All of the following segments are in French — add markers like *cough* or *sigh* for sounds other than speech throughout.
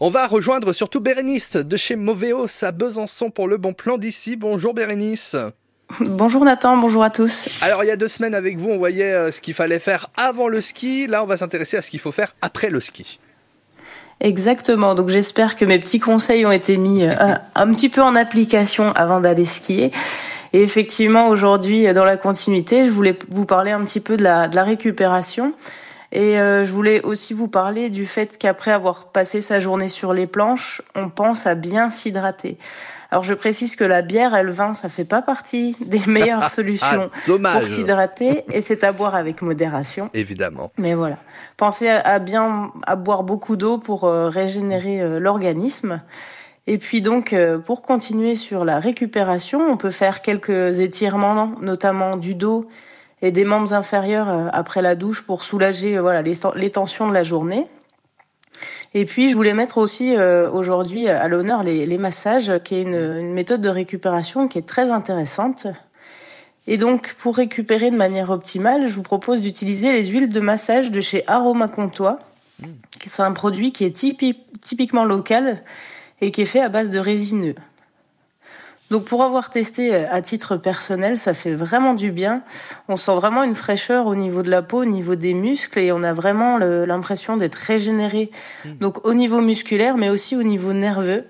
On va rejoindre surtout Bérénice de chez Movéos à Besançon pour le bon plan d'ici. Bonjour Bérénice. Bonjour Nathan, bonjour à tous. Alors il y a deux semaines avec vous, on voyait euh, ce qu'il fallait faire avant le ski. Là, on va s'intéresser à ce qu'il faut faire après le ski. Exactement, donc j'espère que mes petits conseils ont été mis euh, *laughs* un petit peu en application avant d'aller skier. Et effectivement, aujourd'hui, dans la continuité, je voulais vous parler un petit peu de la, de la récupération. Et euh, je voulais aussi vous parler du fait qu'après avoir passé sa journée sur les planches, on pense à bien s'hydrater. Alors je précise que la bière et le vin, ça fait pas partie *laughs* des meilleures ah, solutions pour s'hydrater et c'est à boire avec modération. Évidemment. Mais voilà, pensez à, bien à boire beaucoup d'eau pour euh, régénérer euh, l'organisme. Et puis donc, pour continuer sur la récupération, on peut faire quelques étirements, notamment du dos et des membres inférieurs euh, après la douche pour soulager euh, voilà les, tensions de la journée. Et puis je voulais mettre aussi euh, aujourd'hui à l'honneur les, les, massages, qui est une, une, méthode de récupération qui est très intéressante. Et donc pour récupérer de manière optimale, je vous propose d'utiliser les huiles de massage de chez Aroma Comtois. C'est un produit qui est typiquement local et qui est fait à base de résineux. Donc pour avoir testé euh, à titre personnel, ça fait vraiment du bien. On sent vraiment une fraîcheur au niveau de la peau, au niveau des muscles et on a vraiment l'impression d'être régénéré. Mmh. Donc au niveau musculaire mais aussi au niveau nerveux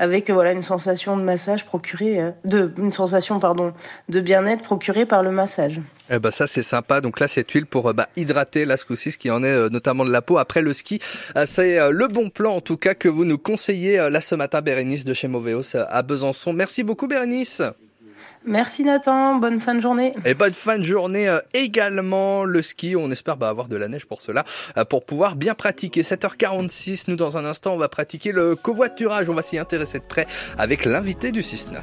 avec voilà une sensation de massage procurée euh, de une sensation pardon de bien-être procurée par le massage. Eh ben ça c'est sympa. Donc là cette huile pour euh, bah, hydrater la ce ce qui en est notamment de la peau après le ski. C'est le bon plan en tout cas que vous nous conseillez là ce matin Bérénice de chez Movéos à Besançon. Merci beaucoup Bérénice. Merci Nathan, bonne fin de journée. Et bonne fin de journée euh, également. Le ski, on espère bah, avoir de la neige pour cela, euh, pour pouvoir bien pratiquer. 7h46, nous dans un instant, on va pratiquer le covoiturage. On va s'y intéresser de près avec l'invité du 6-9.